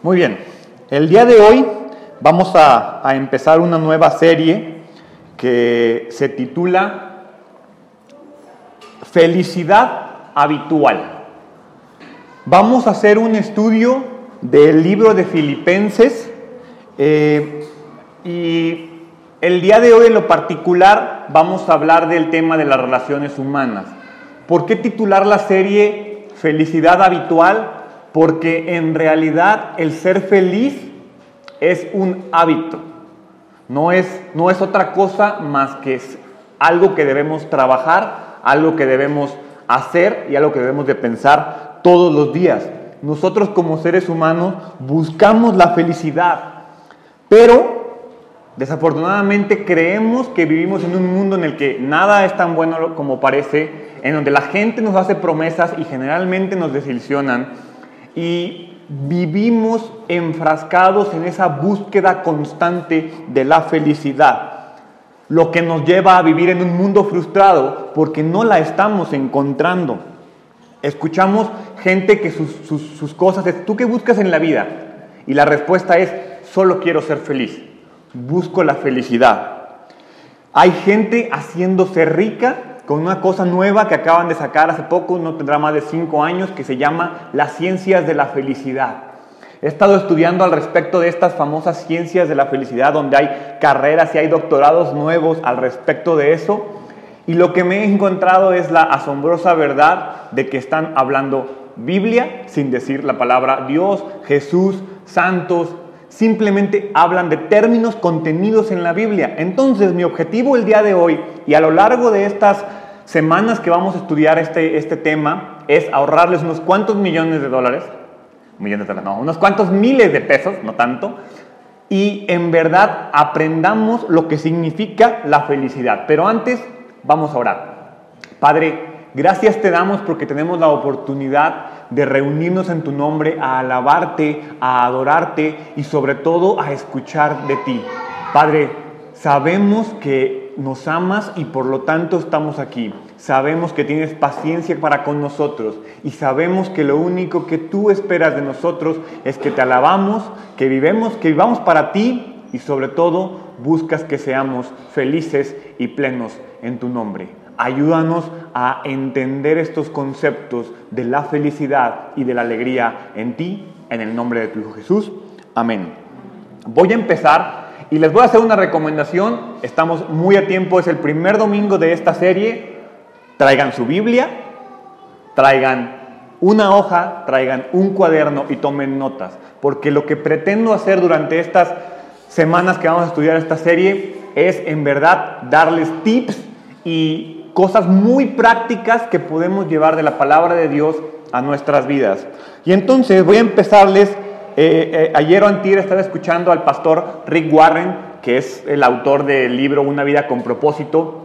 Muy bien, el día de hoy vamos a, empezar una nueva serie que se titula Felicidad habitual. Vamos a hacer un estudio del libro de Filipenses eh, y el día de hoy en lo particular vamos a hablar del tema de las relaciones humanas. ¿Por qué titular la serie Felicidad habitual? Porque en realidad el ser feliz es un hábito, no es, no es otra cosa más que es algo que debemos trabajar, algo que debemos hacer y algo que debemos de pensar todos los días. Nosotros como seres humanos buscamos la felicidad, pero desafortunadamente creemos que vivimos en un mundo en el que nada es tan bueno como parece, en donde la gente nos hace promesas y generalmente nos desilusionan y vivimos enfrascados en esa búsqueda constante de la felicidad lo que nos lleva a vivir en un mundo frustrado porque no la estamos encontrando. Escuchamos gente que sus, sus, cosas es, ¿tú qué buscas en la vida? Y la respuesta es, solo quiero ser feliz, busco la felicidad. Hay gente haciéndose rica con una cosa nueva que acaban de sacar hace poco, no tendrá más de cinco años, que se llama las ciencias de la felicidad. He estado estudiando al respecto de estas famosas ciencias de la felicidad, donde hay carreras y hay doctorados nuevos al respecto de eso. Y lo que me he encontrado es la asombrosa verdad de que están hablando Biblia sin decir la palabra Dios, Jesús, santos. Simplemente hablan de términos contenidos en la Biblia. Entonces mi objetivo el día de hoy y a lo largo de estas semanas que vamos a estudiar este, este tema es ahorrarles unos cuantos millones de dólares millones de dólares, no, unos cuantos miles de pesos, no tanto, y en verdad aprendamos lo que significa la felicidad. Pero antes, vamos a orar. Padre, gracias te damos porque tenemos la oportunidad de reunirnos en tu nombre a alabarte, a adorarte y sobre todo a escuchar de ti. Padre, sabemos que nos amas y por lo tanto estamos aquí sabemos que tienes paciencia para con nosotros y sabemos que lo único que tú esperas de nosotros es que te alabamos, que vivemos, que vivamos para ti y sobre todo buscas que seamos felices y plenos en tu nombre. Ayúdanos a entender estos conceptos de la felicidad y de la alegría en ti, en el nombre de tu Hijo Jesús. Amén. Voy a empezar y les voy a hacer una recomendación. Estamos muy a tiempo, es el primer domingo de esta serie Traigan su Biblia, traigan una hoja, traigan un cuaderno y tomen notas, porque lo que pretendo hacer durante estas semanas que vamos a estudiar esta serie es en verdad darles tips y cosas muy prácticas que podemos llevar de la palabra de Dios a nuestras vidas. Y entonces voy a empezarles, eh, eh, ayer o antier estaba escuchando al pastor Rick Warren, que es el autor del libro Una vida con propósito,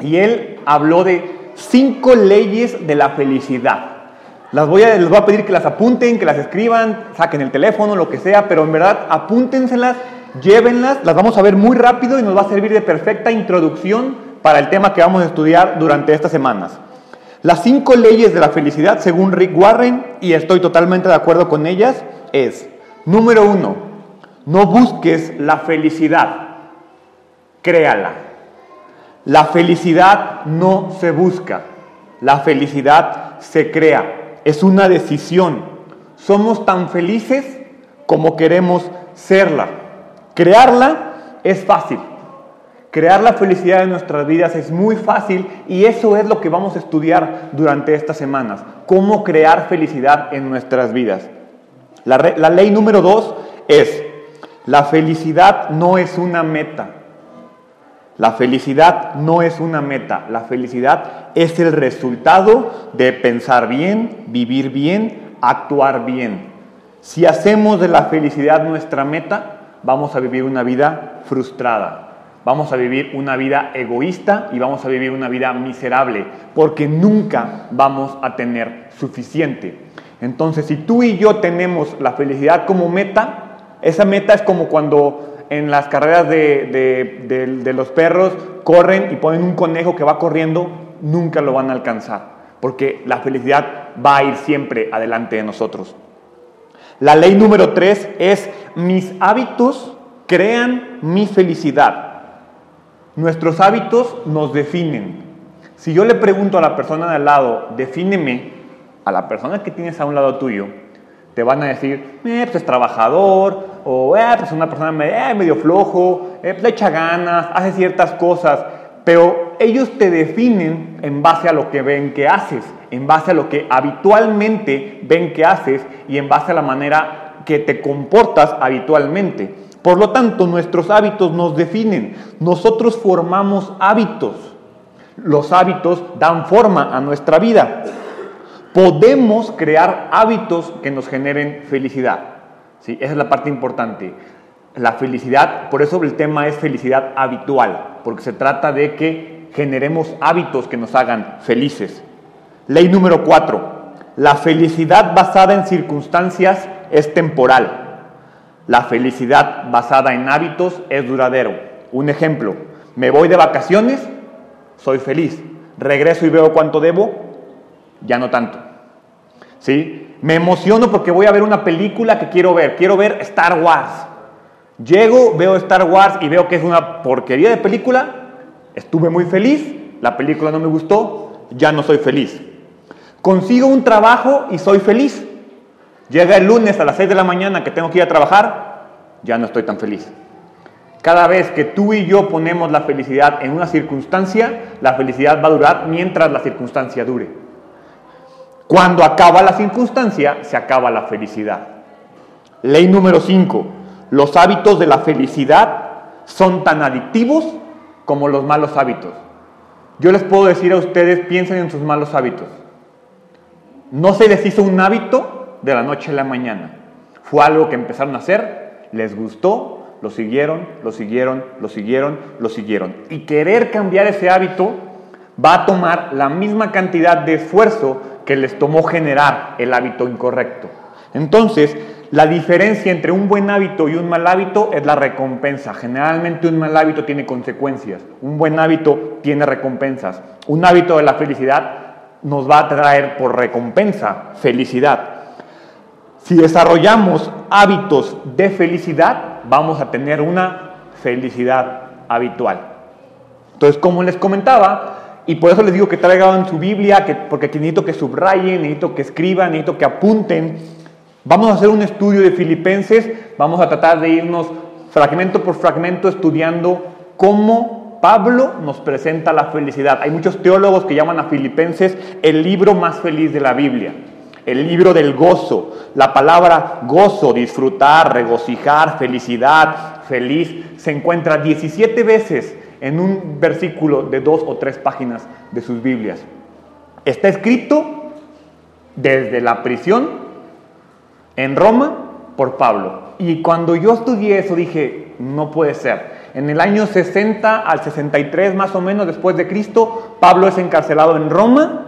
y él habló de cinco leyes de la felicidad. Las voy a, les voy a pedir que las apunten, que las escriban, saquen el teléfono, lo que sea, pero en verdad apúntenselas, llévenlas, las vamos a ver muy rápido y nos va a servir de perfecta introducción para el tema que vamos a estudiar durante estas semanas. Las cinco leyes de la felicidad, según Rick Warren, y estoy totalmente de acuerdo con ellas, es, número uno, no busques la felicidad, créala. La felicidad no se busca, la felicidad se crea, es una decisión. Somos tan felices como queremos serla. Crearla es fácil. Crear la felicidad en nuestras vidas es muy fácil y eso es lo que vamos a estudiar durante estas semanas. Cómo crear felicidad en nuestras vidas. La, la ley número dos es, la felicidad no es una meta. La felicidad no es una meta, la felicidad es el resultado de pensar bien, vivir bien, actuar bien. Si hacemos de la felicidad nuestra meta, vamos a vivir una vida frustrada, vamos a vivir una vida egoísta y vamos a vivir una vida miserable, porque nunca vamos a tener suficiente. Entonces, si tú y yo tenemos la felicidad como meta, esa meta es como cuando en las carreras de, los perros corren y ponen un conejo que va corriendo, nunca lo van a alcanzar, porque la felicidad va a ir siempre adelante de nosotros. La ley número tres es mis hábitos crean mi felicidad. Nuestros hábitos nos definen. Si yo le pregunto a la persona de al lado, defíneme a la persona que tienes a un lado tuyo, te van a decir, eh, pues es trabajador, o eh, pues es una persona eh, medio flojo, eh, pues le echa ganas, hace ciertas cosas, pero ellos te definen en base a lo que ven que haces, en base a lo que habitualmente ven que haces y en base a la manera que te comportas habitualmente. Por lo tanto, nuestros hábitos nos definen. Nosotros formamos hábitos. Los hábitos dan forma a nuestra vida. Podemos crear hábitos que nos generen felicidad. ¿sí? Esa es la parte importante. La felicidad, por eso el tema es felicidad habitual, porque se trata de que generemos hábitos que nos hagan felices. Ley número cuatro. La felicidad basada en circunstancias es temporal. La felicidad basada en hábitos es duradero. Un ejemplo, me voy de vacaciones, soy feliz. Regreso y veo cuánto debo, ya no tanto. ¿Sí? Me emociono porque voy a ver una película que quiero ver. Quiero ver Star Wars. Llego, veo Star Wars y veo que es una porquería de película. Estuve muy feliz, la película no me gustó, ya no soy feliz. Consigo un trabajo y soy feliz. Llega el lunes a las 6 de la mañana que tengo que ir a trabajar, ya no estoy tan feliz. Cada vez que tú y yo ponemos la felicidad en una circunstancia, la felicidad va a durar mientras la circunstancia dure. Cuando acaba la circunstancia, se acaba la felicidad. Ley número 5. Los hábitos de la felicidad son tan adictivos como los malos hábitos. Yo les puedo decir a ustedes, piensen en sus malos hábitos. No se les hizo un hábito de la noche a la mañana. Fue algo que empezaron a hacer, les gustó, lo siguieron, lo siguieron, lo siguieron, lo siguieron. Y querer cambiar ese hábito va a tomar la misma cantidad de esfuerzo que les tomó generar el hábito incorrecto. Entonces, la diferencia entre un buen hábito y un mal hábito es la recompensa. Generalmente un mal hábito tiene consecuencias, un buen hábito tiene recompensas. Un hábito de la felicidad nos va a traer por recompensa felicidad. Si desarrollamos hábitos de felicidad, vamos a tener una felicidad habitual. Entonces, como les comentaba, y por eso les digo que traigan su Biblia, que, porque necesito que subrayen, necesito que escriban, necesito que apunten. Vamos a hacer un estudio de Filipenses, vamos a tratar de irnos fragmento por fragmento estudiando cómo Pablo nos presenta la felicidad. Hay muchos teólogos que llaman a Filipenses el libro más feliz de la Biblia, el libro del gozo. La palabra gozo, disfrutar, regocijar, felicidad, feliz, se encuentra 17 veces en un versículo de dos o tres páginas de sus Biblias. Está escrito desde la prisión en Roma por Pablo. Y cuando yo estudié eso dije, no puede ser. En el año 60 al 63 más o menos después de Cristo, Pablo es encarcelado en Roma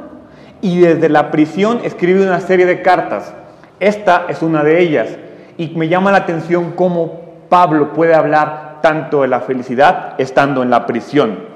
y desde la prisión escribe una serie de cartas. Esta es una de ellas. Y me llama la atención cómo Pablo puede hablar tanto de la felicidad estando en la prisión.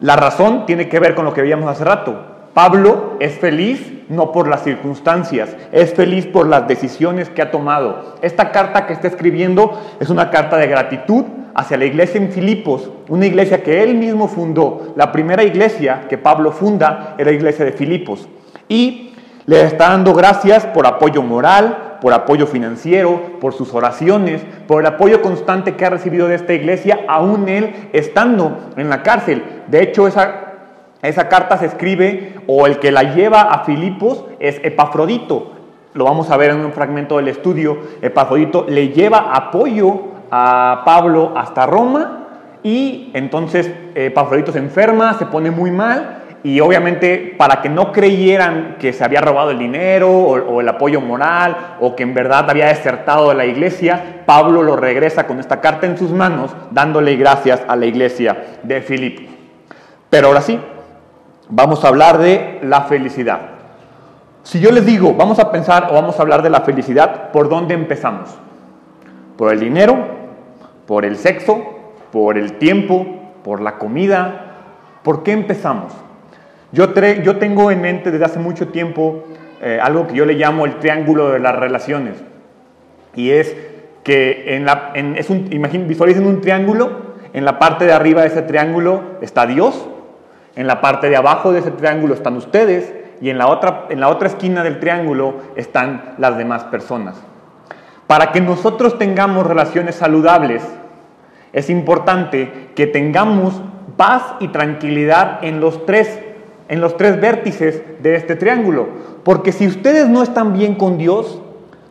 La razón tiene que ver con lo que veíamos hace rato. Pablo es feliz no por las circunstancias, es feliz por las decisiones que ha tomado. Esta carta que está escribiendo es una carta de gratitud hacia la iglesia en Filipos, una iglesia que él mismo fundó. La primera iglesia que Pablo funda era la iglesia de Filipos. Y le está dando gracias por apoyo moral, por apoyo financiero, por sus oraciones, por el apoyo constante que ha recibido de esta iglesia, aún él estando en la cárcel. De hecho, esa, esa carta se escribe, o el que la lleva a Filipos es Epafrodito. Lo vamos a ver en un fragmento del estudio. Epafrodito le lleva apoyo a Pablo hasta Roma y entonces Epafrodito se enferma, se pone muy mal y obviamente para que no creyeran que se había robado el dinero o, el apoyo moral o que en verdad había desertado de la iglesia, Pablo lo regresa con esta carta en sus manos dándole gracias a la iglesia de Filipo. Pero ahora sí, vamos a hablar de la felicidad. Si yo les digo, vamos a pensar o vamos a hablar de la felicidad, ¿por dónde empezamos? ¿Por el dinero? ¿Por el sexo? ¿Por el tiempo? ¿Por la comida? ¿Por qué empezamos? Yo, tengo en mente desde hace mucho tiempo eh, algo que yo le llamo el triángulo de las relaciones. Y es que en la, es un, visualicen un triángulo, en la parte de arriba de ese triángulo está Dios, en la parte de abajo de ese triángulo están ustedes y en la otra, en la otra esquina del triángulo están las demás personas. Para que nosotros tengamos relaciones saludables, es importante que tengamos paz y tranquilidad en los tres, en los tres vértices de este triángulo. Porque si ustedes no están bien con Dios,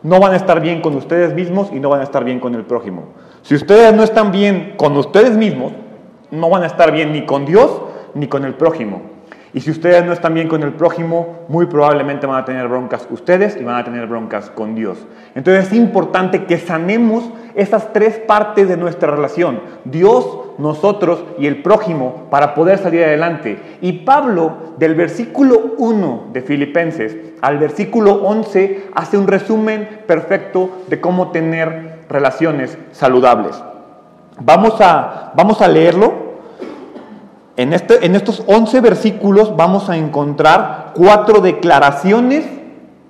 no van a estar bien con ustedes mismos y no van a estar bien con el prójimo. Si ustedes no están bien con ustedes mismos, no van a estar bien ni con Dios ni con el prójimo. Y si ustedes no están bien con el prójimo, muy probablemente van a tener broncas ustedes y van a tener broncas con Dios. Entonces es importante que sanemos esas tres partes de nuestra relación, Dios, nosotros y el prójimo, para poder salir adelante. Y Pablo, del versículo 1 de Filipenses al versículo 11, hace un resumen perfecto de cómo tener relaciones saludables. Vamos a, vamos a leerlo en, este, en estos 11 versículos vamos a encontrar cuatro declaraciones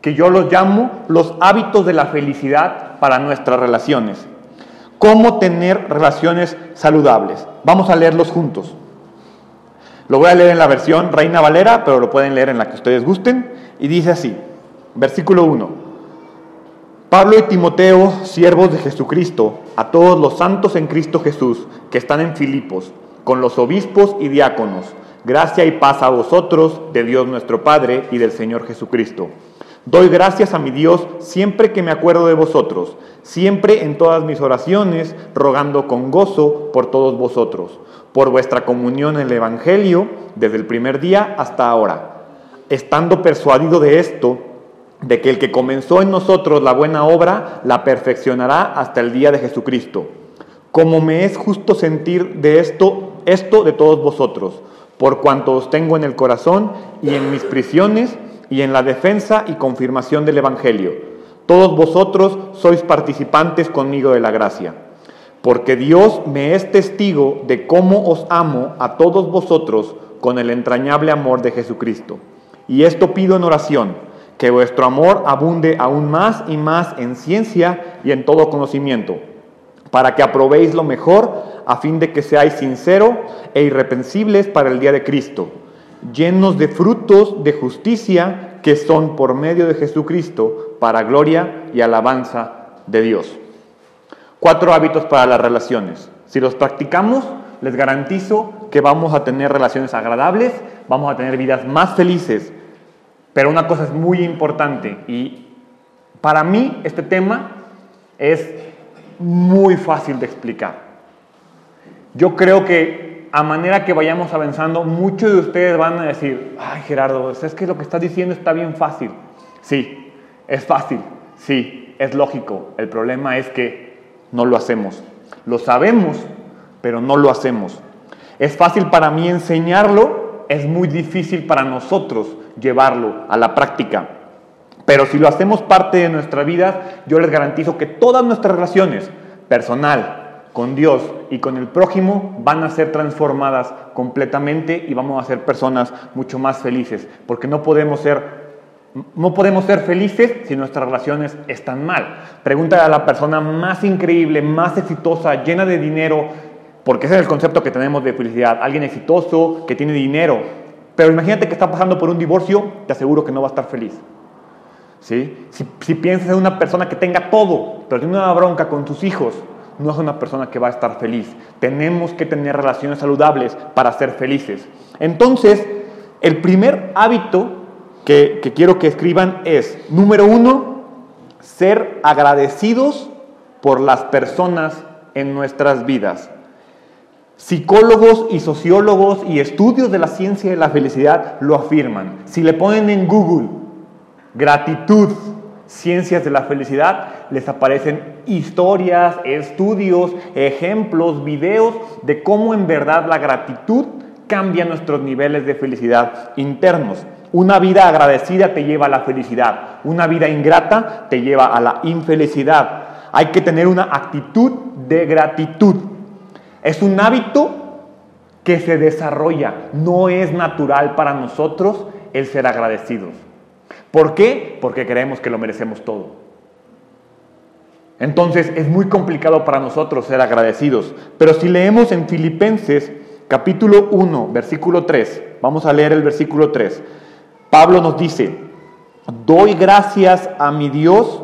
que yo los llamo los hábitos de la felicidad para nuestras relaciones. Cómo tener relaciones saludables. Vamos a leerlos juntos. Lo voy a leer en la versión Reina Valera, pero lo pueden leer en la que ustedes gusten. Y dice así, versículo 1. Pablo y Timoteo, siervos de Jesucristo, a todos los santos en Cristo Jesús que están en Filipos con los obispos y diáconos. Gracia y paz a vosotros, de Dios nuestro Padre y del Señor Jesucristo. Doy gracias a mi Dios siempre que me acuerdo de vosotros, siempre en todas mis oraciones, rogando con gozo por todos vosotros, por vuestra comunión en el Evangelio desde el primer día hasta ahora, estando persuadido de esto, de que el que comenzó en nosotros la buena obra, la perfeccionará hasta el día de Jesucristo. Como me es justo sentir de esto esto de todos vosotros, por cuanto os tengo en el corazón y en mis prisiones y en la defensa y confirmación del Evangelio. Todos vosotros sois participantes conmigo de la gracia, porque Dios me es testigo de cómo os amo a todos vosotros con el entrañable amor de Jesucristo. Y esto pido en oración, que vuestro amor abunde aún más y más en ciencia y en todo conocimiento para que aprobéis lo mejor, a fin de que seáis sinceros e irreprensibles para el día de Cristo, llenos de frutos de justicia que son por medio de Jesucristo para gloria y alabanza de Dios. Cuatro hábitos para las relaciones. Si los practicamos, les garantizo que vamos a tener relaciones agradables, vamos a tener vidas más felices. Pero una cosa es muy importante y para mí este tema es muy fácil de explicar. Yo creo que a manera que vayamos avanzando, muchos de ustedes van a decir, ay Gerardo, es que lo que estás diciendo está bien fácil. Sí, es fácil, sí, es lógico. El problema es que no lo hacemos. Lo sabemos, pero no lo hacemos. Es fácil para mí enseñarlo, es muy difícil para nosotros llevarlo a la práctica. Pero si lo hacemos parte de nuestra vida, yo les garantizo que todas nuestras relaciones, personal, con Dios y con el prójimo, van a ser transformadas completamente y vamos a ser personas mucho más felices, porque no podemos ser no podemos ser felices si nuestras relaciones están mal. Pregúntale a la persona más increíble, más exitosa, llena de dinero, porque ese es el concepto que tenemos de felicidad. Alguien exitoso, que tiene dinero. Pero imagínate que está pasando por un divorcio, te aseguro que no va a estar feliz. Si, si piensas en una persona que tenga todo, pero tiene una bronca con tus hijos, no es una persona que va a estar feliz. Tenemos que tener relaciones saludables para ser felices. Entonces, el primer hábito que, quiero que escriban es, número uno, ser agradecidos por las personas en nuestras vidas. Psicólogos y sociólogos y estudios de la ciencia de la felicidad lo afirman. Si le ponen en Google gratitud, ciencias de la felicidad, les aparecen historias, estudios, ejemplos, videos de cómo en verdad la gratitud cambia nuestros niveles de felicidad internos. Una vida agradecida te lleva a la felicidad, una vida ingrata te lleva a la infelicidad. Hay que tener una actitud de gratitud. Es un hábito que se desarrolla, no es natural para nosotros el ser agradecidos. ¿Por qué? Porque creemos que lo merecemos todo. Entonces es muy complicado para nosotros ser agradecidos. Pero si leemos en Filipenses capítulo 1, versículo 3, vamos a leer el versículo 3. Pablo nos dice, doy gracias a mi Dios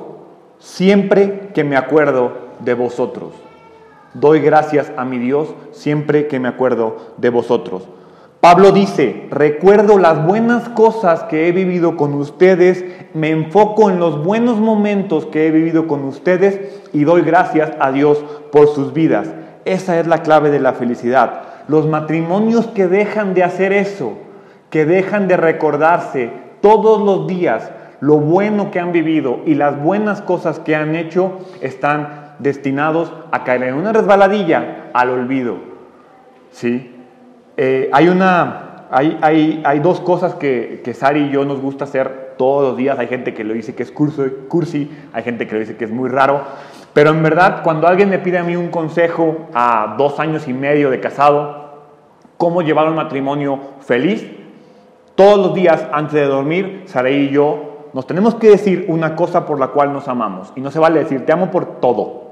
siempre que me acuerdo de vosotros. Doy gracias a mi Dios siempre que me acuerdo de vosotros. Pablo dice, recuerdo las buenas cosas que he vivido con ustedes, me enfoco en los buenos momentos que he vivido con ustedes y doy gracias a Dios por sus vidas. Esa es la clave de la felicidad. Los matrimonios que dejan de hacer eso, que dejan de recordarse todos los días lo bueno que han vivido y las buenas cosas que han hecho, están destinados a caer en una resbaladilla al olvido. ¿Sí? Eh, hay, una, hay, hay, hay, dos cosas que, que, Sari y yo nos gusta hacer todos los días. Hay gente que lo dice que es cursi, hay gente que lo dice que es muy raro. Pero en verdad, cuando alguien me pide a mí un consejo a dos años y medio de casado, cómo llevar un matrimonio feliz, todos los días antes de dormir, Sari y yo nos tenemos que decir una cosa por la cual nos amamos. Y no se vale decir, te amo por todo.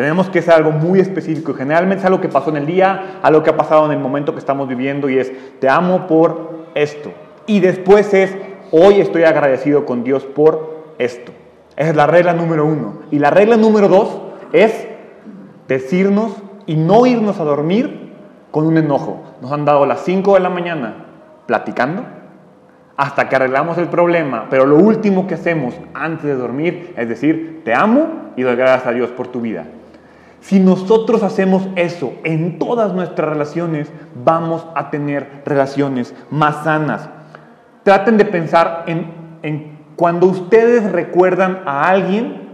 Tenemos que ser algo muy específico. Generalmente es algo que pasó en el día, algo que ha pasado en el momento que estamos viviendo y es, te amo por esto. Y después es, hoy estoy agradecido con Dios por esto. Esa es la regla número uno. Y la regla número dos es decirnos y no irnos a dormir con un enojo. Nos han dado las 5 de la mañana platicando hasta que arreglamos el problema, pero lo último que hacemos antes de dormir es decir, te amo y doy gracias a Dios por tu vida. Si nosotros hacemos eso en todas nuestras relaciones, vamos a tener relaciones más sanas. Traten de pensar en, cuando ustedes recuerdan a alguien,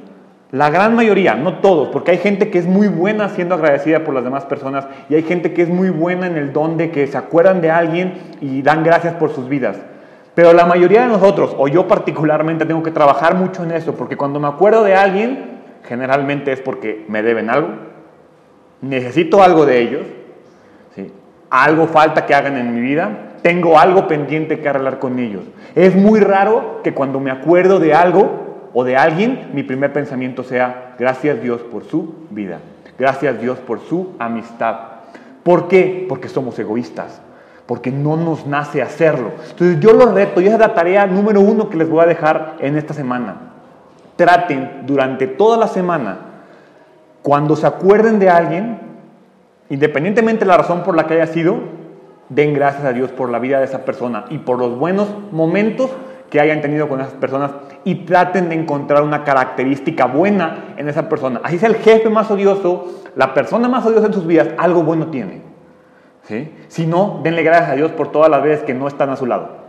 la gran mayoría, no todos, porque hay gente que es muy buena siendo agradecida por las demás personas y hay gente que es muy buena en el don de que se acuerdan de alguien y dan gracias por sus vidas. Pero la mayoría de nosotros, o yo particularmente, tengo que trabajar mucho en eso, porque cuando me acuerdo de alguien, generalmente es porque me deben algo, necesito algo de ellos, ¿sí? algo falta que hagan en mi vida, tengo algo pendiente que arreglar con ellos. Es muy raro que cuando me acuerdo de algo o de alguien, mi primer pensamiento sea, gracias Dios por su vida, gracias Dios por su amistad. ¿Por qué? Porque somos egoístas, porque no nos nace hacerlo. Entonces yo lo reto, y esa es la tarea número uno que les voy a dejar en esta semana traten durante toda la semana, cuando se acuerden de alguien, independientemente de la razón por la que haya sido, den gracias a Dios por la vida de esa persona y por los buenos momentos que hayan tenido con esas personas y traten de encontrar una característica buena en esa persona. Así sea el jefe más odioso, la persona más odiosa en sus vidas, algo bueno tiene. ¿sí? Si no, denle gracias a Dios por todas las veces que no están a su lado.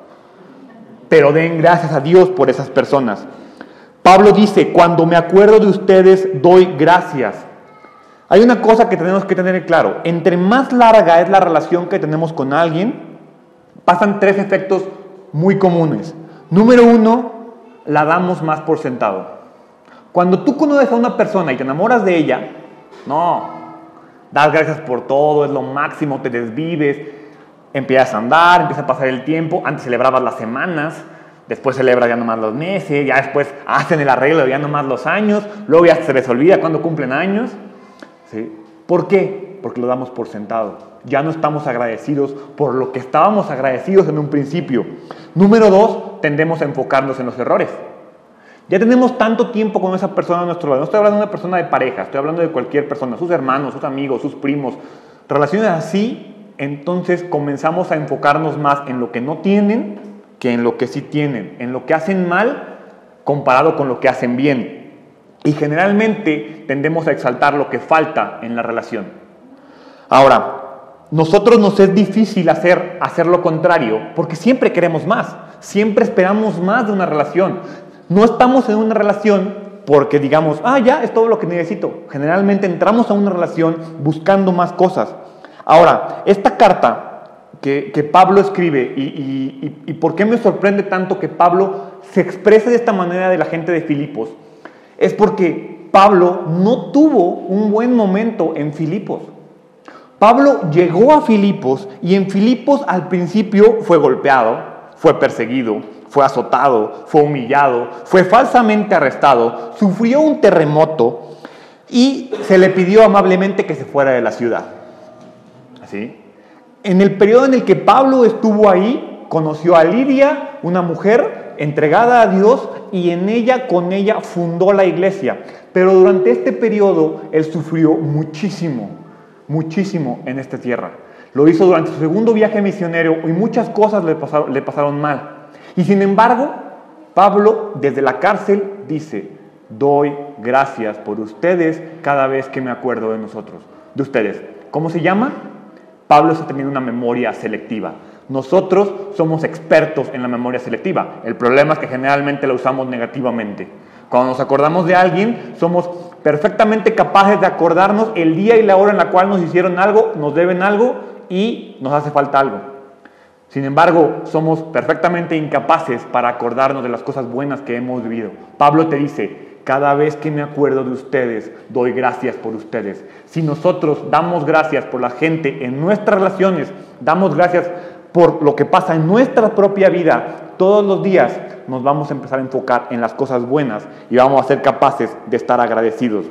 Pero den gracias a Dios por esas personas. Pablo dice, cuando me acuerdo de ustedes, doy gracias. Hay una cosa que tenemos que tener claro. Entre más larga es la relación que tenemos con alguien, pasan tres efectos muy comunes. Número uno, la damos más por sentado. Cuando tú conoces a una persona y te enamoras de ella, no, das gracias por todo, es lo máximo, te desvives, empiezas a andar, empieza a pasar el tiempo, antes celebrabas las semanas, después celebra ya nomás los meses, ya después hacen el arreglo ya nomás los años, luego ya se les olvida cuando cumplen años. ¿sí? ¿Por qué? Porque lo damos por sentado. Ya no estamos agradecidos por lo que estábamos agradecidos en un principio. Número dos, tendemos a enfocarnos en los errores. Ya tenemos tanto tiempo con esa persona a nuestro lado. No estoy hablando de una persona de pareja, estoy hablando de cualquier persona, sus hermanos, sus amigos, sus primos. Relaciones así, entonces comenzamos a enfocarnos más en lo que no tienen que en lo que sí tienen, en lo que hacen mal comparado con lo que hacen bien. Y generalmente tendemos a exaltar lo que falta en la relación. Ahora, nosotros nos es difícil hacer, hacer lo contrario porque siempre queremos más, siempre esperamos más de una relación. No estamos en una relación porque digamos, ah, ya es todo lo que necesito. Generalmente entramos a una relación buscando más cosas. Ahora, esta carta que, Pablo escribe y, por qué me sorprende tanto que Pablo se exprese de esta manera de la gente de Filipos, es porque Pablo no tuvo un buen momento en Filipos. Pablo llegó a Filipos y en Filipos al principio fue golpeado, fue perseguido, fue azotado, fue humillado, fue falsamente arrestado, sufrió un terremoto y se le pidió amablemente que se fuera de la ciudad. ¿Así? En el periodo en el que Pablo estuvo ahí, conoció a Lidia, una mujer entregada a Dios, y en ella, con ella, fundó la iglesia. Pero durante este periodo él sufrió muchísimo, muchísimo en esta tierra. Lo hizo durante su segundo viaje misionero y muchas cosas le pasaron, le pasaron mal. Y sin embargo, Pablo desde la cárcel dice, doy gracias por ustedes cada vez que me acuerdo de nosotros, de ustedes. ¿Cómo se llama? Pablo está teniendo una memoria selectiva. Nosotros somos expertos en la memoria selectiva. El problema es que generalmente la usamos negativamente. Cuando nos acordamos de alguien, somos perfectamente capaces de acordarnos el día y la hora en la cual nos hicieron algo, nos deben algo y nos hace falta algo. Sin embargo, somos perfectamente incapaces para acordarnos de las cosas buenas que hemos vivido. Pablo te dice, cada vez que me acuerdo de ustedes, doy gracias por ustedes. Si nosotros damos gracias por la gente en nuestras relaciones, damos gracias por lo que pasa en nuestra propia vida, todos los días nos vamos a empezar a enfocar en las cosas buenas y vamos a ser capaces de estar agradecidos.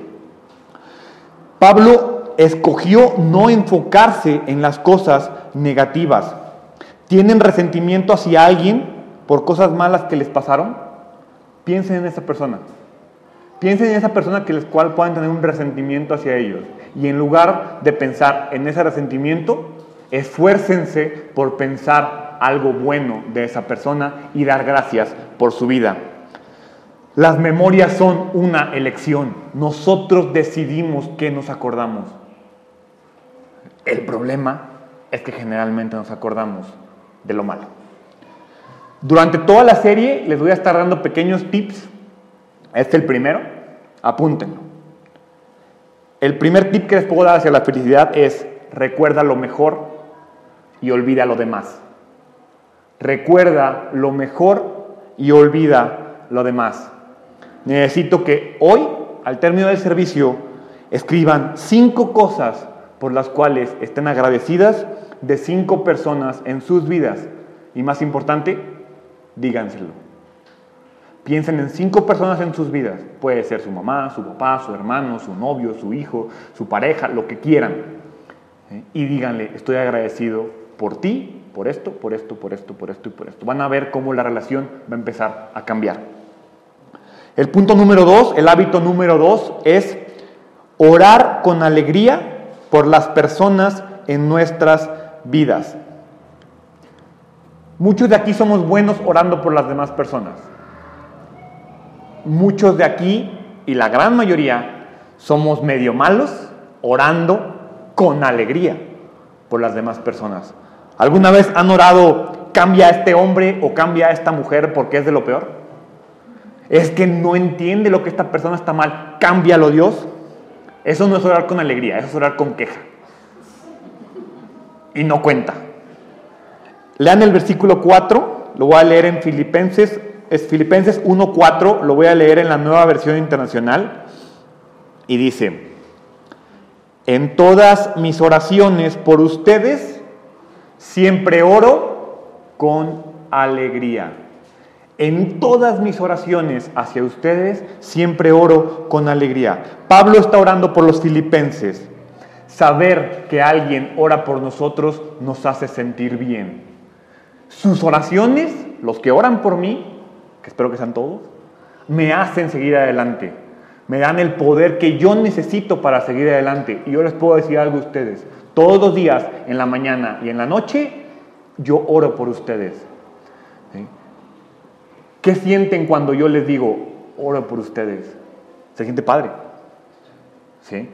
Pablo escogió no enfocarse en las cosas negativas. ¿Tienen resentimiento hacia alguien por cosas malas que les pasaron? Piensen en esa persona. Piensen en esa persona que les cual puedan tener un resentimiento hacia ellos. Y en lugar de pensar en ese resentimiento, esfuércense por pensar algo bueno de esa persona y dar gracias por su vida. Las memorias son una elección. Nosotros decidimos qué nos acordamos. El problema es que generalmente nos acordamos de lo malo. Durante toda la serie les voy a estar dando pequeños tips este es el primero, apúntenlo. El primer tip que les puedo dar hacia la felicidad es recuerda lo mejor y olvida lo demás. Recuerda lo mejor y olvida lo demás. Necesito que hoy, al término del servicio, escriban cinco cosas por las cuales estén agradecidas de cinco personas en sus vidas. Y más importante, díganselo. Piensen en cinco personas en sus vidas. Puede ser su mamá, su papá, su hermano, su novio, su hijo, su pareja, lo que quieran. ¿Eh? Y díganle, estoy agradecido por ti, por esto, por esto, por esto, por esto y por esto. Van a ver cómo la relación va a empezar a cambiar. El punto número dos, el hábito número dos es orar con alegría por las personas en nuestras vidas. Muchos de aquí somos buenos orando por las demás personas muchos de aquí, y la gran mayoría, somos medio malos orando con alegría por las demás personas. ¿Alguna vez han orado, cambia a este hombre o cambia a esta mujer porque es de lo peor? Es que no entiende lo que esta persona está mal, cámbialo Dios. Eso no es orar con alegría, eso es orar con queja. Y no cuenta. Lean el versículo 4, lo voy a leer en Filipenses es Filipenses 1.4, lo voy a leer en la nueva versión internacional, y dice, en todas mis oraciones por ustedes, siempre oro con alegría. En todas mis oraciones hacia ustedes, siempre oro con alegría. Pablo está orando por los filipenses. Saber que alguien ora por nosotros nos hace sentir bien. Sus oraciones, los que oran por mí, espero que sean todos, me hacen seguir adelante. Me dan el poder que yo necesito para seguir adelante. Y yo les puedo decir algo a ustedes. Todos los días, en la mañana y en la noche, yo oro por ustedes. ¿Qué sienten cuando yo les digo, oro por ustedes? Se siente padre. ¿Sí?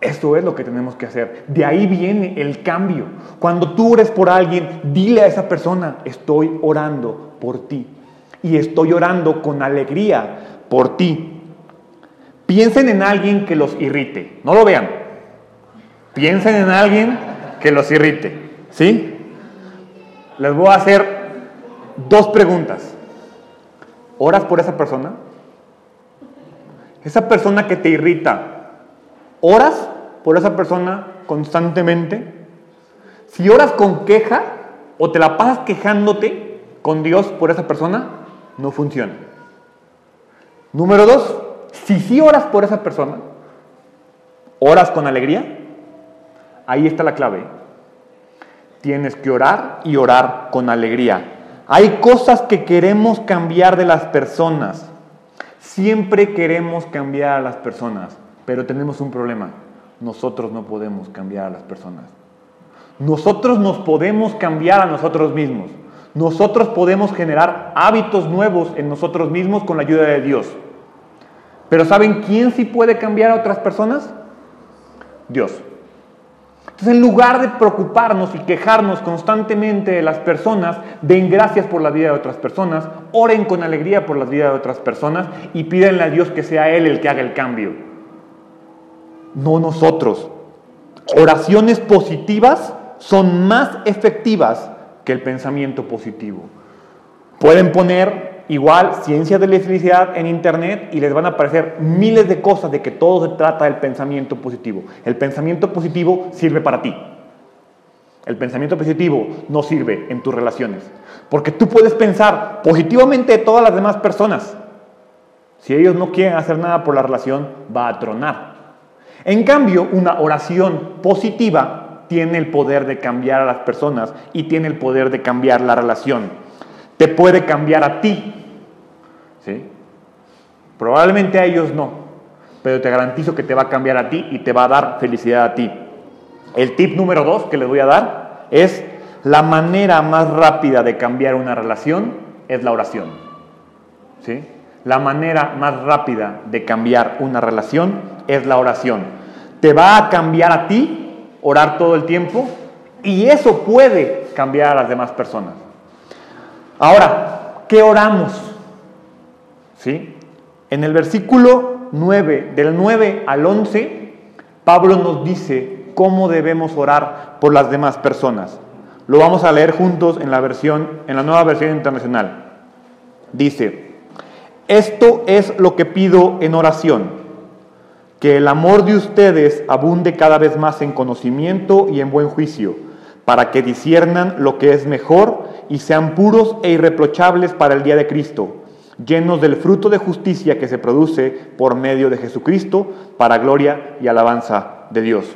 Eso es lo que tenemos que hacer. De ahí viene el cambio. Cuando tú ores por alguien, dile a esa persona, estoy orando por ti y estoy orando con alegría por ti. Piensen en alguien que los irrite, no lo vean. Piensen en alguien que los irrite, ¿sí? Les voy a hacer dos preguntas. ¿Oras por esa persona? Esa persona que te irrita, ¿oras por esa persona constantemente? Si oras con queja o te la pasas quejándote con Dios por esa persona, no funciona. Número dos, si sí oras por esa persona, ¿Oras con alegría? Ahí está la clave. Tienes que orar y orar con alegría. Hay cosas que queremos cambiar de las personas. Siempre queremos cambiar a las personas, pero tenemos un problema. Nosotros no podemos cambiar a las personas. Nosotros nos podemos cambiar a nosotros mismos. Nosotros podemos generar hábitos nuevos en nosotros mismos con la ayuda de Dios. Pero ¿saben quién sí puede cambiar a otras personas? Dios. Entonces, en lugar de preocuparnos y quejarnos constantemente de las personas, den gracias por la vida de otras personas, oren con alegría por la vida de otras personas y pídenle a Dios que sea Él el que haga el cambio. No nosotros. Oraciones positivas son más efectivas que el pensamiento positivo. Pueden poner igual ciencia de la felicidad en internet y les van a aparecer miles de cosas de que todo se trata del pensamiento positivo. El pensamiento positivo sirve para ti. El pensamiento positivo no sirve en tus relaciones. Porque tú puedes pensar positivamente de todas las demás personas. Si ellos no quieren hacer nada por la relación, va a tronar. En cambio, una oración positiva tiene el poder de cambiar a las personas y tiene el poder de cambiar la relación te puede cambiar a ti. ¿sí? Probablemente a ellos no, pero te garantizo que te va a cambiar a ti y te va a dar felicidad a ti. El tip número dos que les voy a dar es la manera más rápida de cambiar una relación es la oración. ¿sí? La manera más rápida de cambiar una relación es la oración. Te va a cambiar a ti orar todo el tiempo y eso puede cambiar a las demás personas. Ahora, ¿qué oramos? ¿Sí? En el versículo 9, del 9 al 11, Pablo nos dice cómo debemos orar por las demás personas. Lo vamos a leer juntos en la versión en la nueva versión internacional. Dice: Esto es lo que pido en oración, que el amor de ustedes abunde cada vez más en conocimiento y en buen juicio, para que disiernan lo que es mejor y sean puros e irreprochables para el día de Cristo, llenos del fruto de justicia que se produce por medio de Jesucristo para gloria y alabanza de Dios.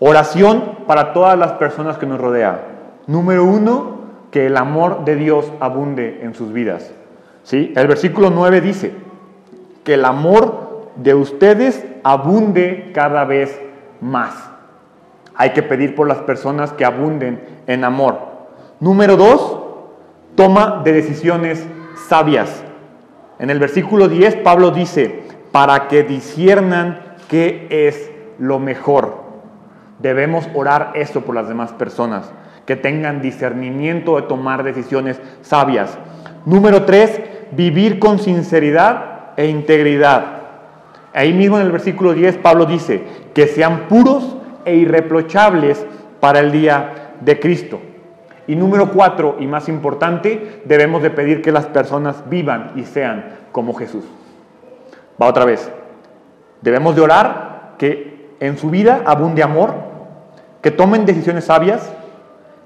Oración para todas las personas que nos rodean. Número uno, que el amor de Dios abunde en sus vidas. ¿Sí? El versículo 9 dice que el amor de ustedes abunde cada vez más. Hay que pedir por las personas que abunden en amor. Número dos, toma de decisiones sabias. En el versículo 10 Pablo dice, para que disiernan qué es lo mejor. Debemos orar eso por las demás personas, que tengan discernimiento de tomar decisiones sabias. Número 3, vivir con sinceridad e integridad. Ahí mismo en el versículo 10 Pablo dice, que sean puros e irreprochables para el día de Cristo. Y número cuatro, y más importante, debemos de pedir que las personas vivan y sean como Jesús. Va otra vez. Debemos de orar que en su vida abunde amor, que tomen decisiones sabias,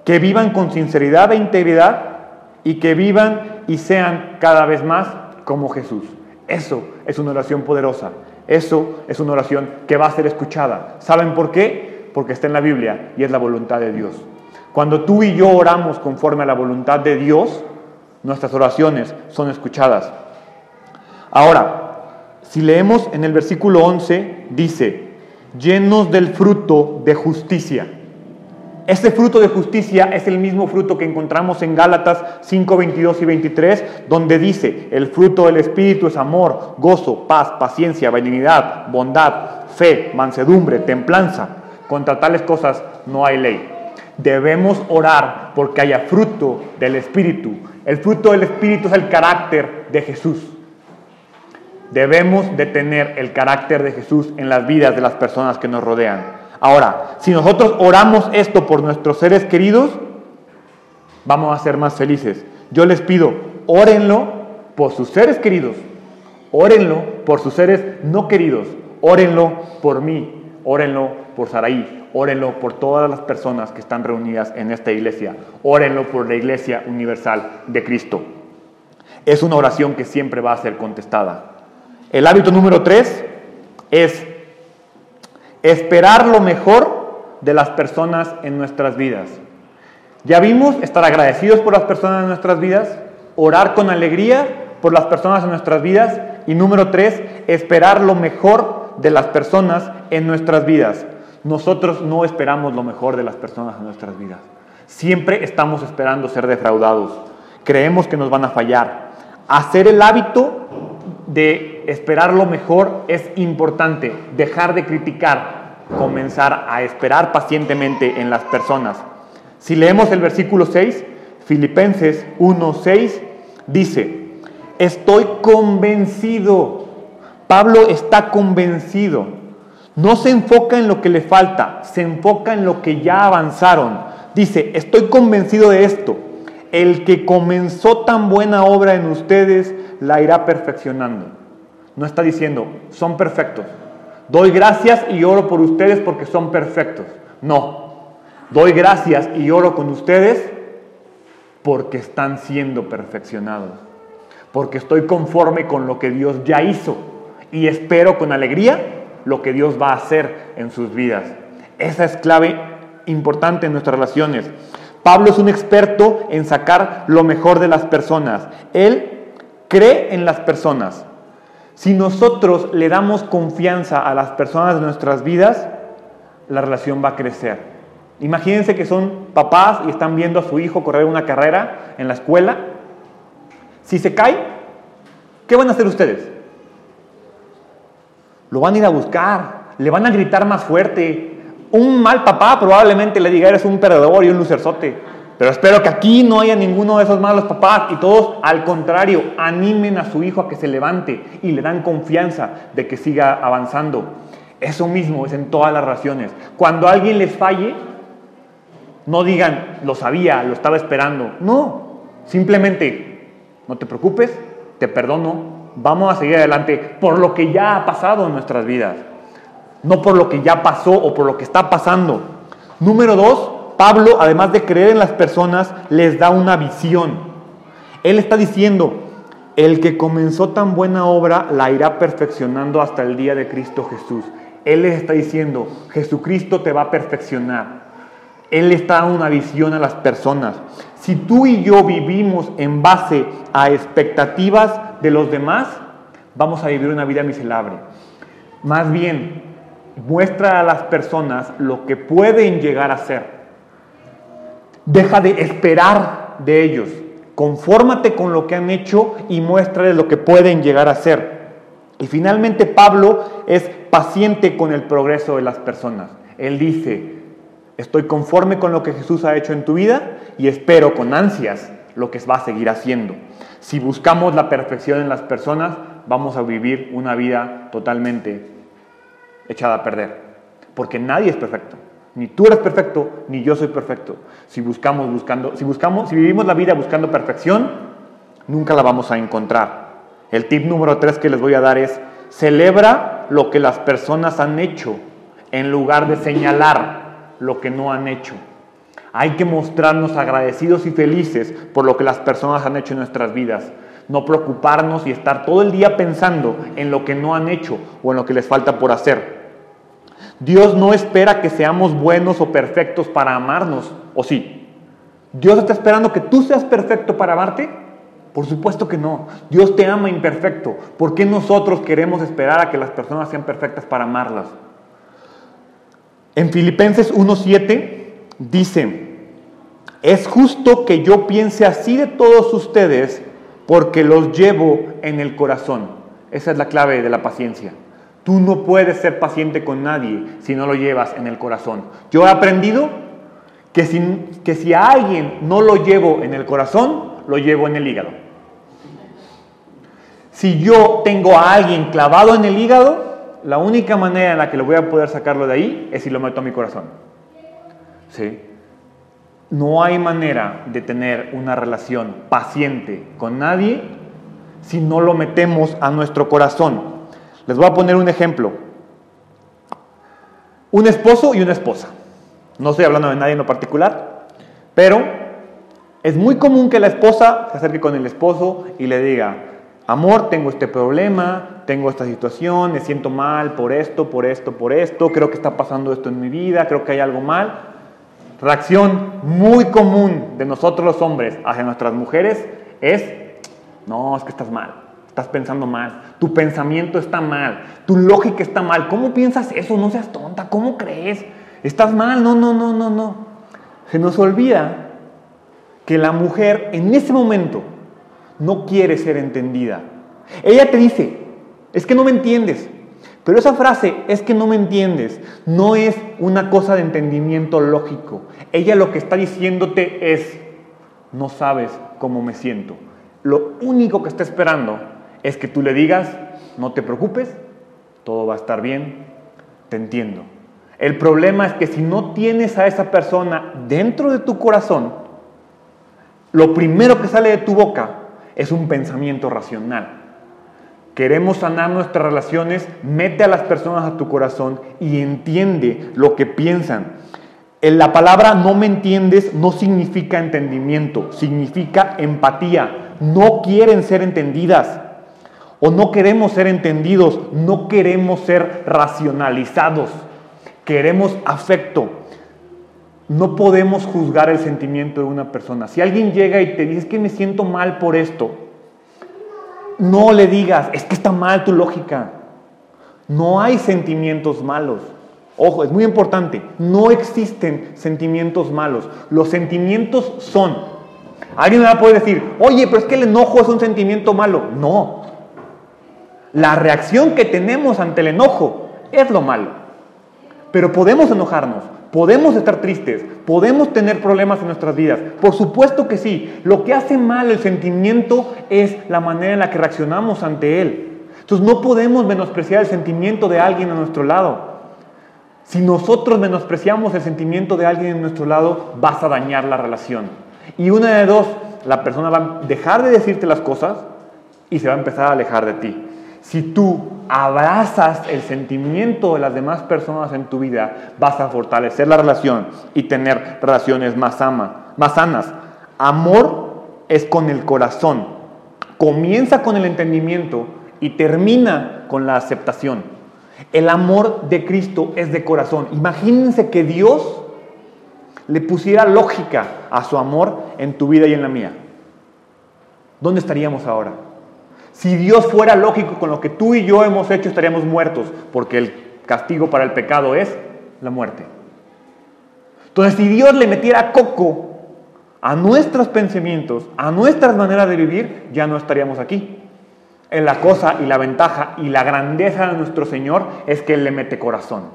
que vivan con sinceridad e integridad y que vivan y sean cada vez más como Jesús. Eso es una oración poderosa. Eso es una oración que va a ser escuchada. ¿Saben por qué? Porque está en la Biblia y es la voluntad de Dios. Cuando tú y yo oramos conforme a la voluntad de Dios, nuestras oraciones son escuchadas. Ahora, si leemos en el versículo 11, dice, llenos del fruto de justicia. Este fruto de justicia es el mismo fruto que encontramos en Gálatas 5, 22 y 23, donde dice, el fruto del Espíritu es amor, gozo, paz, paciencia, benignidad, bondad, fe, mansedumbre, templanza. Contra tales cosas no hay ley. Debemos orar porque haya fruto del Espíritu. El fruto del Espíritu es el carácter de Jesús. Debemos de tener el carácter de Jesús en las vidas de las personas que nos rodean. Ahora, si nosotros oramos esto por nuestros seres queridos, vamos a ser más felices. Yo les pido, órenlo por sus seres queridos, órenlo por sus seres no queridos, órenlo por mí, órenlo por Saraí, órenlo por todas las personas que están reunidas en esta iglesia, órenlo por la iglesia universal de Cristo. Es una oración que siempre va a ser contestada. El hábito número tres es Esperar lo mejor de las personas en nuestras vidas. Ya vimos estar agradecidos por las personas en nuestras vidas, orar con alegría por las personas en nuestras vidas y número tres, esperar lo mejor de las personas en nuestras vidas. Nosotros no esperamos lo mejor de las personas en nuestras vidas. Siempre estamos esperando ser defraudados. Creemos que nos van a fallar. Hacer el hábito de esperar lo mejor es importante. Dejar de criticar, comenzar a esperar pacientemente en las personas. Si leemos el versículo 6, Filipenses 1:6 dice, estoy convencido. Pablo está convencido. No se enfoca en lo que le falta, se enfoca en lo que ya avanzaron. Dice, estoy convencido de esto. El que comenzó tan buena obra en ustedes la irá perfeccionando. No está diciendo, son perfectos. Doy gracias y oro por ustedes porque son perfectos. No. Doy gracias y oro con ustedes porque están siendo perfeccionados. Porque estoy conforme con lo que Dios ya hizo. Y espero con alegría lo que Dios va a hacer en sus vidas. Esa es clave importante en nuestras relaciones. Pablo es un experto en sacar lo mejor de las personas. Él cree en las personas. Si nosotros le damos confianza a las personas de nuestras vidas, la relación va a crecer. Imagínense que son papás y están viendo a su hijo correr una carrera en la escuela. Si se cae, ¿qué van a hacer ustedes? Lo van a ir a buscar, le van a gritar más fuerte. Un mal papá probablemente le diga, eres un perdedor y un lucerzote. Pero espero que aquí no haya ninguno de esos malos papás y todos, al contrario, animen a su hijo a que se levante y le dan confianza de que siga avanzando. Eso mismo es en todas las relaciones. Cuando alguien les falle, no digan, lo sabía, lo estaba esperando. No, simplemente, no te preocupes, te perdono, vamos a seguir adelante por lo que ya ha pasado en nuestras vidas. No por lo que ya pasó o por lo que está pasando. Número dos, Pablo, además de creer en las personas, les da una visión. Él está diciendo, el que comenzó tan buena obra la irá perfeccionando hasta el día de Cristo Jesús. Él les está diciendo, Jesucristo te va a perfeccionar. Él está dando una visión a las personas. Si tú y yo vivimos en base a expectativas de los demás, vamos a vivir una vida miserable. Más bien, muestra a las personas lo que pueden llegar a ser. Deja de esperar de ellos. Confórmate con lo que han hecho y muéstrales lo que pueden llegar a ser. Y finalmente Pablo es paciente con el progreso de las personas. Él dice, estoy conforme con lo que Jesús ha hecho en tu vida y espero con ansias lo que va a seguir haciendo. Si buscamos la perfección en las personas, vamos a vivir una vida totalmente echada a perder. Porque nadie es perfecto. Ni tú eres perfecto, ni yo soy perfecto. Si buscamos buscando, si buscamos, si vivimos la vida buscando perfección, nunca la vamos a encontrar. El tip número tres que les voy a dar es celebra lo que las personas han hecho en lugar de señalar lo que no han hecho. Hay que mostrarnos agradecidos y felices por lo que las personas han hecho en nuestras vidas. No preocuparnos y estar todo el día pensando en lo que no han hecho o en lo que les falta por hacer. Dios no espera que seamos buenos o perfectos para amarnos, ¿o sí? ¿Dios está esperando que tú seas perfecto para amarte? Por supuesto que no. Dios te ama imperfecto. ¿Por qué nosotros queremos esperar a que las personas sean perfectas para amarlas? En Filipenses 1.7 dice, es justo que yo piense así de todos ustedes porque los llevo en el corazón. Esa es la clave de la paciencia. Tú no puedes ser paciente con nadie si no lo llevas en el corazón. Yo he aprendido que si, que si a alguien no lo llevo en el corazón, lo llevo en el hígado. Si yo tengo a alguien clavado en el hígado, la única manera en la que lo voy a poder sacarlo de ahí es si lo meto a mi corazón. ¿Sí? No hay manera de tener una relación paciente con nadie si no lo metemos a nuestro corazón. Les voy a poner un ejemplo. Un esposo y una esposa. No estoy hablando de nadie en lo particular, pero es muy común que la esposa se acerque con el esposo y le diga, amor, tengo este problema, tengo esta situación, me siento mal por esto, por esto, por esto, creo que está pasando esto en mi vida, creo que hay algo mal. Reacción muy común de nosotros los hombres hacia nuestras mujeres es, no, es que estás mal, estás pensando mal, tu pensamiento está mal, tu lógica está mal, ¿cómo piensas eso? No seas tonta, ¿cómo crees? Estás mal, no, no, no, no, no. Se nos olvida que la mujer en ese momento no quiere ser entendida. Ella te dice, es que no me entiendes. Pero esa frase, es que no me entiendes, no es una cosa de entendimiento lógico. Ella lo que está diciéndote es, no sabes cómo me siento. Lo único que está esperando es que tú le digas, no te preocupes, todo va a estar bien, te entiendo. El problema es que si no tienes a esa persona dentro de tu corazón, lo primero que sale de tu boca es un pensamiento racional. Queremos sanar nuestras relaciones, mete a las personas a tu corazón y entiende lo que piensan. En la palabra no me entiendes no significa entendimiento, significa empatía. No quieren ser entendidas o no queremos ser entendidos, no queremos ser racionalizados, queremos afecto. No podemos juzgar el sentimiento de una persona. Si alguien llega y te dice que me siento mal por esto, no le digas, es que está mal tu lógica. No hay sentimientos malos. Ojo, es muy importante, no existen sentimientos malos. Los sentimientos son. Alguien me va a poder decir, oye, pero es que el enojo es un sentimiento malo. No. La reacción que tenemos ante el enojo es lo malo. Pero podemos enojarnos, Podemos estar tristes, podemos tener problemas en nuestras vidas. Por supuesto que sí. Lo que hace mal el sentimiento es la manera en la que reaccionamos ante él. Entonces no podemos menospreciar el sentimiento de alguien a nuestro lado. Si nosotros menospreciamos el sentimiento de alguien a nuestro lado, vas a dañar la relación. Y una de dos, la persona va a dejar de decirte las cosas y se va a empezar a alejar de ti. Si tú abrazas el sentimiento de las demás personas en tu vida, vas a fortalecer la relación y tener relaciones más, más sanas. Amor es con el corazón. Comienza con el entendimiento y termina con la aceptación. El amor de Cristo es de corazón. Imagínense que Dios le pusiera lógica a su amor en tu vida y en la mía. ¿Dónde estaríamos ahora? Si Dios fuera lógico con lo que tú y yo hemos hecho, estaríamos muertos, porque el castigo para el pecado es la muerte. Entonces, si Dios le metiera coco a nuestros pensamientos, a nuestras maneras de vivir, ya no estaríamos aquí. En la cosa y la ventaja y la grandeza de nuestro Señor es que Él le mete corazón.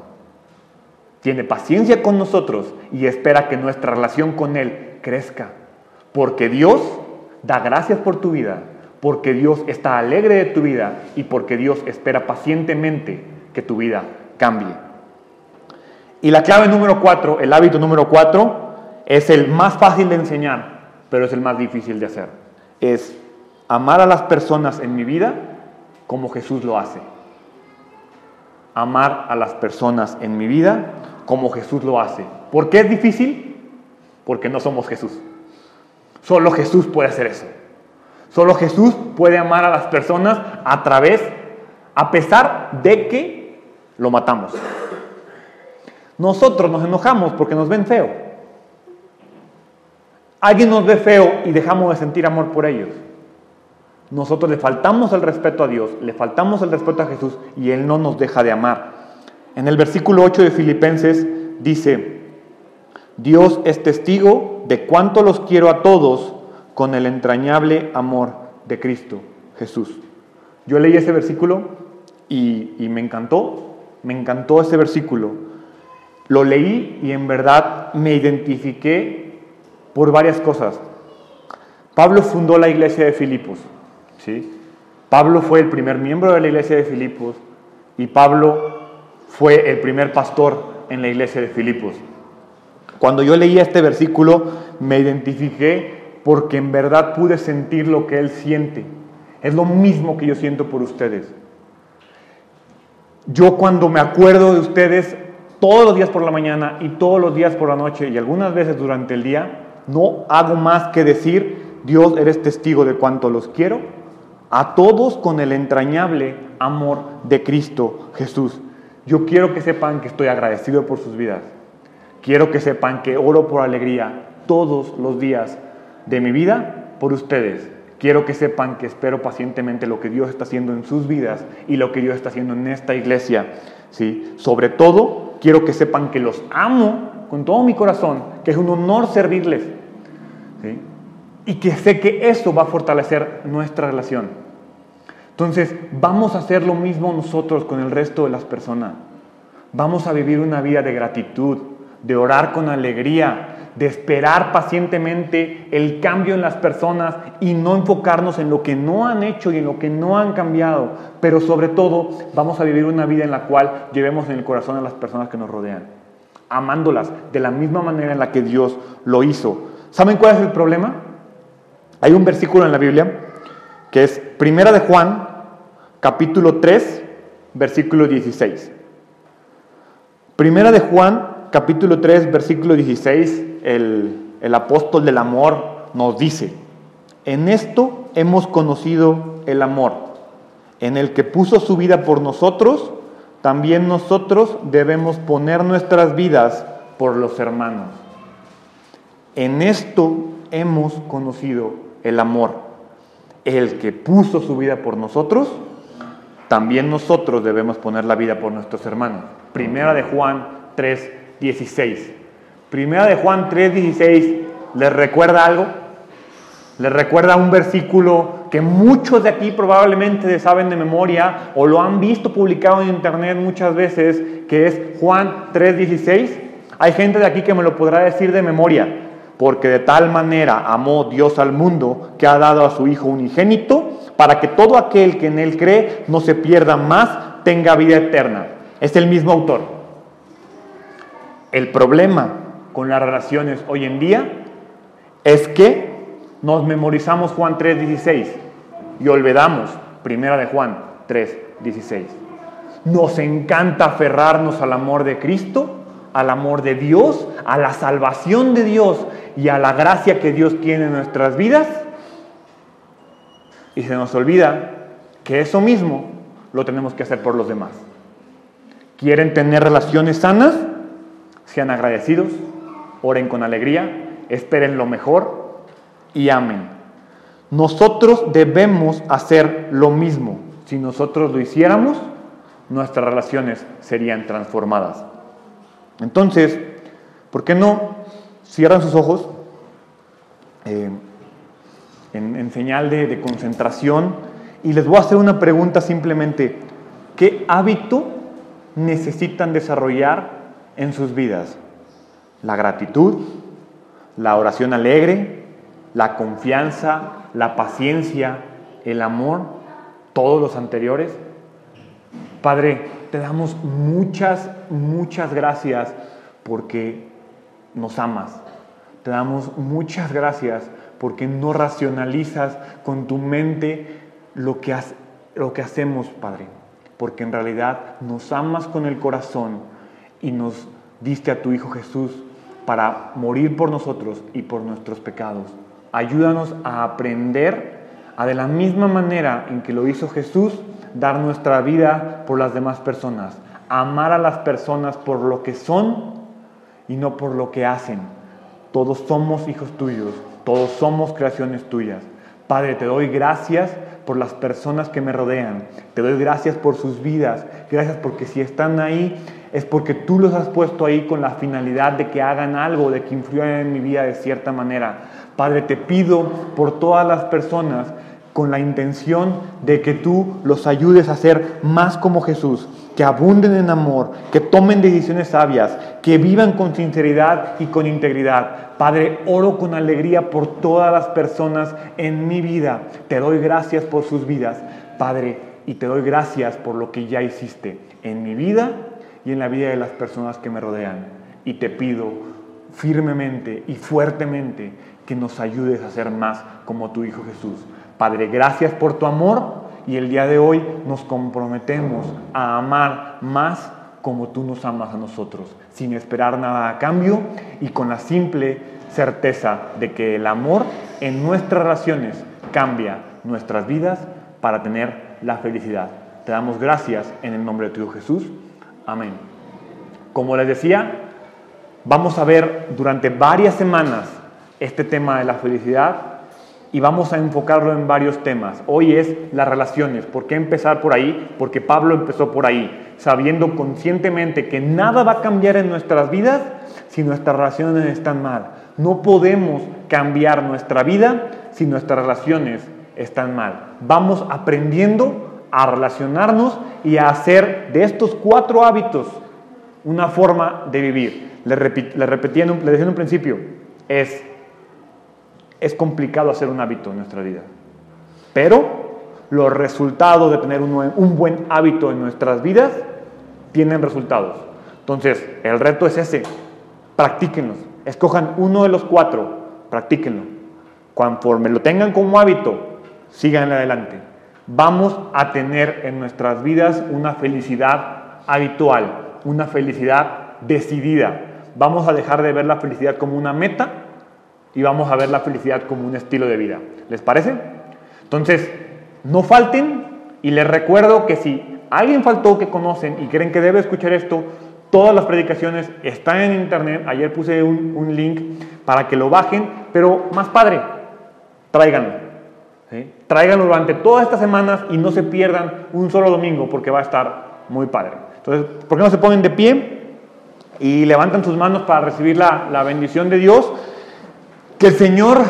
Tiene paciencia con nosotros y espera que nuestra relación con Él crezca. Porque Dios da gracias por tu vida, porque Dios está alegre de tu vida y porque Dios espera pacientemente que tu vida cambie. Y la clave número cuatro, el hábito número cuatro, es el más fácil de enseñar, pero es el más difícil de hacer. Es amar a las personas en mi vida como Jesús lo hace. Amar a las personas en mi vida como Jesús lo hace. ¿Por qué es difícil? Porque no somos Jesús. Solo Jesús puede hacer eso. Solo Jesús puede amar a las personas a través, a pesar de que lo matamos. Nosotros nos enojamos porque nos ven feo. Alguien nos ve feo y dejamos de sentir amor por ellos. Nosotros le faltamos el respeto a Dios, le faltamos el respeto a Jesús y Él no nos deja de amar. En el versículo 8 de Filipenses dice, Dios es testigo de cuánto los quiero a todos con el entrañable amor de Cristo Jesús. Yo leí ese versículo y, me encantó, me encantó ese versículo. Lo leí y en verdad me identifiqué por varias cosas. Pablo fundó la iglesia de Filipos. ¿sí? Pablo fue el primer miembro de la iglesia de Filipos y Pablo fue el primer pastor en la iglesia de Filipos. Cuando yo leía este versículo me identifiqué porque en verdad pude sentir lo que Él siente. Es lo mismo que yo siento por ustedes. Yo cuando me acuerdo de ustedes todos los días por la mañana y todos los días por la noche y algunas veces durante el día, no hago más que decir, Dios, eres testigo de cuánto los quiero, a todos con el entrañable amor de Cristo Jesús. Yo quiero que sepan que estoy agradecido por sus vidas. Quiero que sepan que oro por alegría todos los días de mi vida por ustedes. Quiero que sepan que espero pacientemente lo que Dios está haciendo en sus vidas y lo que Dios está haciendo en esta iglesia. ¿sí? Sobre todo, quiero que sepan que los amo con todo mi corazón, que es un honor servirles. Y que sé que eso va a fortalecer nuestra relación. Entonces, vamos a hacer lo mismo nosotros con el resto de las personas. Vamos a vivir una vida de gratitud, de orar con alegría, de esperar pacientemente el cambio en las personas y no enfocarnos en lo que no han hecho y en lo que no han cambiado. Pero sobre todo, vamos a vivir una vida en la cual llevemos en el corazón a las personas que nos rodean, amándolas de la misma manera en la que Dios lo hizo. ¿Saben cuál es el problema? Hay un versículo en la Biblia que es Primera de Juan, capítulo 3, versículo 16. Primera de Juan, capítulo 3, versículo 16, el, el apóstol del amor nos dice, en esto hemos conocido el amor, en el que puso su vida por nosotros, también nosotros debemos poner nuestras vidas por los hermanos. En esto hemos conocido el amor. El que puso su vida por nosotros, también nosotros debemos poner la vida por nuestros hermanos. Primera de Juan 3, 16. Primera de Juan 3:16, ¿les recuerda algo? ¿Les recuerda un versículo que muchos de aquí probablemente saben de memoria o lo han visto publicado en internet muchas veces, que es Juan 3:16? Hay gente de aquí que me lo podrá decir de memoria, porque de tal manera amó Dios al mundo que ha dado a su Hijo unigénito, para que todo aquel que en él cree no se pierda más, tenga vida eterna. Es el mismo autor. El problema con las relaciones hoy en día es que nos memorizamos Juan 3:16 y olvidamos Primera de Juan 3:16. Nos encanta aferrarnos al amor de Cristo, al amor de Dios, a la salvación de Dios y a la gracia que Dios tiene en nuestras vidas. Y se nos olvida que eso mismo lo tenemos que hacer por los demás. ¿Quieren tener relaciones sanas? Sean agradecidos, oren con alegría, esperen lo mejor y amen. Nosotros debemos hacer lo mismo. Si nosotros lo hiciéramos, nuestras relaciones serían transformadas. Entonces, ¿por qué no cierran sus ojos eh, en, señal de, de concentración? Y les voy a hacer una pregunta simplemente. ¿Qué hábito necesitan desarrollar en sus vidas? La gratitud, la oración alegre, la confianza, la paciencia, el amor, todos los anteriores. Padre, te damos muchas, muchas gracias porque nos amas. Te damos muchas gracias porque no racionalizas con tu mente lo que, lo que hacemos, Padre. Porque en realidad nos amas con el corazón y nos diste a tu Hijo Jesús para morir por nosotros y por nuestros pecados. Ayúdanos a aprender a de la misma manera en que lo hizo Jesús, dar nuestra vida por las demás personas, amar a las personas por lo que son y no por lo que hacen. Todos somos hijos tuyos, todos somos creaciones tuyas. Padre, te doy gracias por las personas que me rodean, te doy gracias por sus vidas, gracias porque si están ahí es porque tú los has puesto ahí con la finalidad de que hagan algo, de que influyan en mi vida de cierta manera. Padre, te pido por todas las personas con la intención de que tú los ayudes a ser más como Jesús, que abunden en amor, que tomen decisiones sabias, que vivan con sinceridad y con integridad. Padre, oro con alegría por todas las personas en mi vida. Te doy gracias por sus vidas, Padre, y te doy gracias por lo que ya hiciste en mi vida y en la vida de las personas que me rodean. Y te pido firmemente y fuertemente que nos ayudes a ser más como tu Hijo Jesús. Padre, gracias por tu amor y el día de hoy nos comprometemos a amar más como tú nos amas a nosotros, sin esperar nada a cambio y con la simple certeza de que el amor en nuestras relaciones cambia nuestras vidas para tener la felicidad. Te damos gracias en el nombre de tu Hijo Jesús. Amén. Como les decía, vamos a ver durante varias semanas este tema de la felicidad y vamos a enfocarlo en varios temas. Hoy es las relaciones. ¿Por qué empezar por ahí? Porque Pablo empezó por ahí, sabiendo conscientemente que nada va a cambiar en nuestras vidas si nuestras relaciones están mal. No podemos cambiar nuestra vida si nuestras relaciones están mal. Vamos aprendiendo a relacionarnos y a hacer de estos cuatro hábitos una forma de vivir. Le, repetí, le decía en un principio, es es complicado hacer un hábito en nuestra vida. Pero los resultados de tener un, buen hábito en nuestras vidas tienen resultados. Entonces, el reto es ese. Practíquenlos. Escojan uno de los cuatro. Practíquenlo. Conforme lo tengan como hábito, sigan adelante. Vamos a tener en nuestras vidas una felicidad habitual, una felicidad decidida. Vamos a dejar de ver la felicidad como una meta y vamos a ver la felicidad como un estilo de vida. ¿Les parece? Entonces, no falten y les recuerdo que si alguien faltó que conocen y creen que debe escuchar esto, todas las predicaciones están en internet. Ayer puse un, link para que lo bajen, pero más padre, tráiganlo. Tráiganlo durante todas estas semanas y no se pierdan un solo domingo porque va a estar muy padre. Entonces, ¿por qué no se ponen de pie y levantan sus manos para recibir la, la bendición de Dios? Que el Señor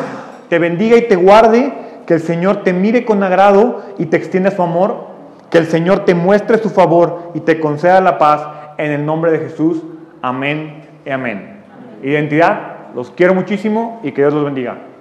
te bendiga y te guarde, que el Señor te mire con agrado y te extienda su amor, que el Señor te muestre su favor y te conceda la paz en el nombre de Jesús. Amén y amén. Identidad, los quiero muchísimo y que Dios los bendiga.